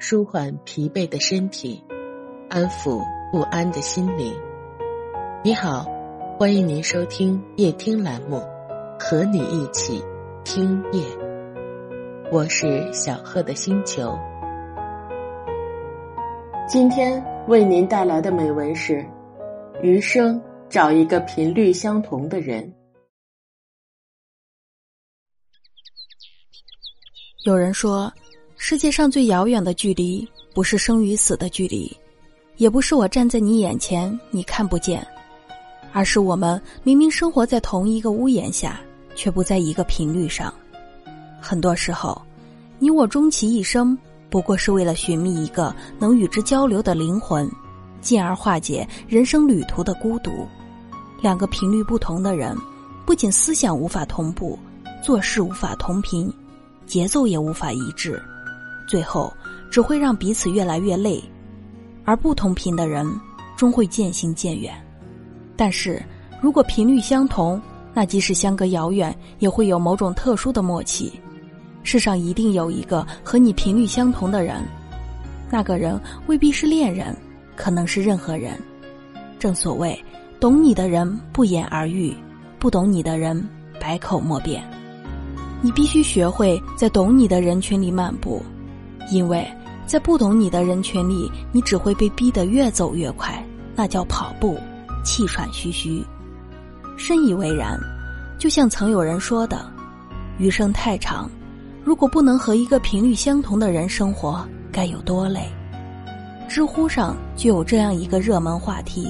舒缓疲惫的身体，安抚不安的心灵。你好，欢迎您收听夜听栏目，和你一起听夜。我是小贺的星球。今天为您带来的美文是：余生找一个频率相同的人。有人说，世界上最遥远的距离，不是生与死的距离，也不是我站在你眼前你看不见，而是我们明明生活在同一个屋檐下，却不在一个频率上。很多时候，你我终其一生，不过是为了寻觅一个能与之交流的灵魂，进而化解人生旅途的孤独。两个频率不同的人，不仅思想无法同步，做事无法同频。节奏也无法一致，最后只会让彼此越来越累，而不同频的人终会渐行渐远。但是如果频率相同，那即使相隔遥远，也会有某种特殊的默契。世上一定有一个和你频率相同的人，那个人未必是恋人，可能是任何人。正所谓，懂你的人不言而喻，不懂你的人百口莫辩。你必须学会在懂你的人群里漫步，因为在不懂你的人群里，你只会被逼得越走越快，那叫跑步，气喘吁吁。深以为然，就像曾有人说的：“余生太长，如果不能和一个频率相同的人生活，该有多累。”知乎上就有这样一个热门话题：“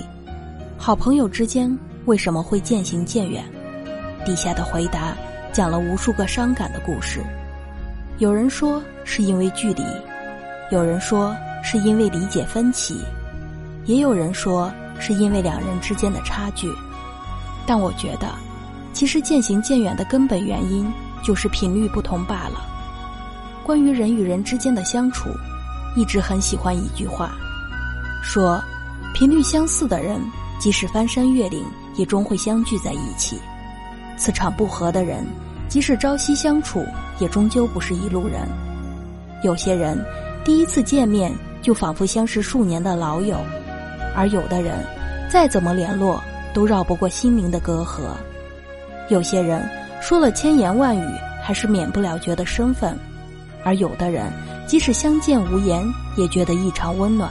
好朋友之间为什么会渐行渐远？”底下的回答。讲了无数个伤感的故事，有人说是因为距离，有人说是因为理解分歧，也有人说是因为两人之间的差距。但我觉得，其实渐行渐远的根本原因就是频率不同罢了。关于人与人之间的相处，一直很喜欢一句话，说：频率相似的人，即使翻山越岭，也终会相聚在一起。磁场不合的人，即使朝夕相处，也终究不是一路人。有些人第一次见面就仿佛相识数年的老友，而有的人再怎么联络都绕不过心灵的隔阂。有些人说了千言万语，还是免不了觉得生分，而有的人即使相见无言，也觉得异常温暖。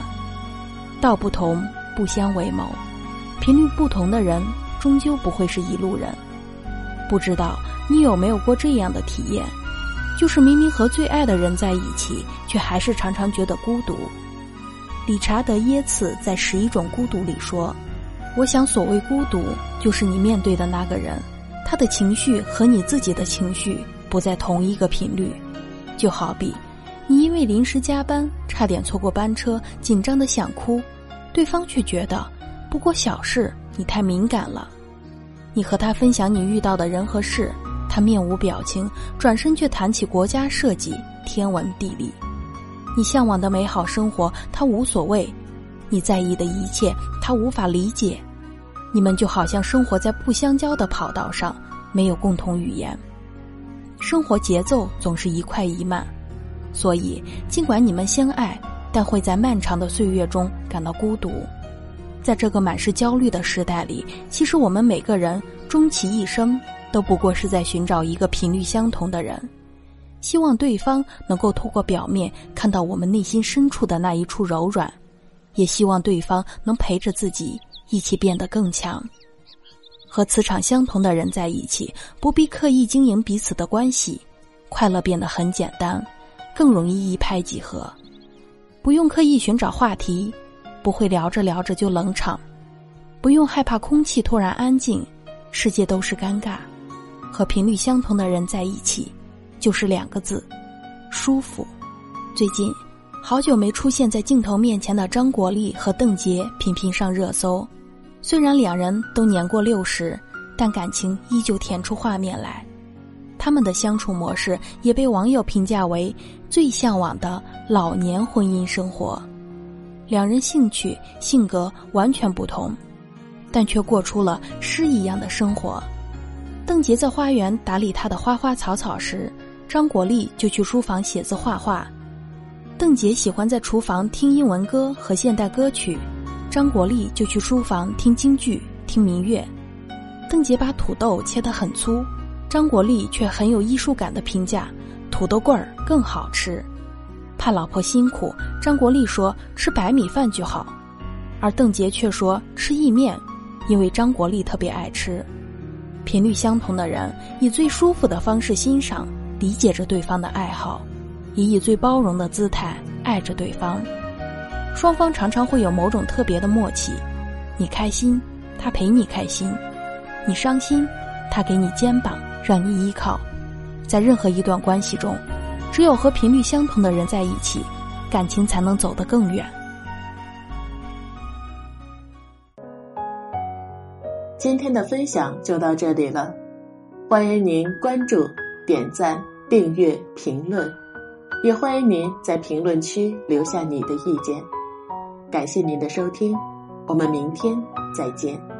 道不同不相为谋，频率不同的人终究不会是一路人。不知道你有没有过这样的体验，就是明明和最爱的人在一起，却还是常常觉得孤独。理查德耶茨在《十一种孤独》里说：“我想，所谓孤独，就是你面对的那个人，他的情绪和你自己的情绪不在同一个频率。就好比，你因为临时加班，差点错过班车，紧张的想哭，对方却觉得不过小事，你太敏感了。”你和他分享你遇到的人和事，他面无表情，转身却谈起国家设计、天文地理。你向往的美好生活，他无所谓；你在意的一切，他无法理解。你们就好像生活在不相交的跑道上，没有共同语言。生活节奏总是一快一慢，所以尽管你们相爱，但会在漫长的岁月中感到孤独。在这个满是焦虑的时代里，其实我们每个人终其一生都不过是在寻找一个频率相同的人，希望对方能够透过表面看到我们内心深处的那一处柔软，也希望对方能陪着自己一起变得更强。和磁场相同的人在一起，不必刻意经营彼此的关系，快乐变得很简单，更容易一拍即合，不用刻意寻找话题。不会聊着聊着就冷场，不用害怕空气突然安静，世界都是尴尬。和频率相同的人在一起，就是两个字：舒服。最近，好久没出现在镜头面前的张国立和邓婕频频上热搜。虽然两人都年过六十，但感情依旧甜出画面来。他们的相处模式也被网友评价为最向往的老年婚姻生活。两人兴趣、性格完全不同，但却过出了诗一样的生活。邓婕在花园打理她的花花草草时，张国立就去书房写字画画。邓婕喜欢在厨房听英文歌和现代歌曲，张国立就去书房听京剧、听民乐。邓婕把土豆切得很粗，张国立却很有艺术感的评价：土豆棍儿更好吃。怕老婆辛苦，张国立说吃白米饭就好，而邓婕却说吃意面，因为张国立特别爱吃。频率相同的人，以最舒服的方式欣赏、理解着对方的爱好。以以最包容的姿态爱着对方，双方常常会有某种特别的默契。你开心，他陪你开心；你伤心，他给你肩膀让你依靠。在任何一段关系中，只有和频率相同的人在一起，感情才能走得更远。今天的分享就到这里了，欢迎您关注、点赞、订阅、评论。也欢迎您在评论区留下你的意见，感谢您的收听，我们明天再见。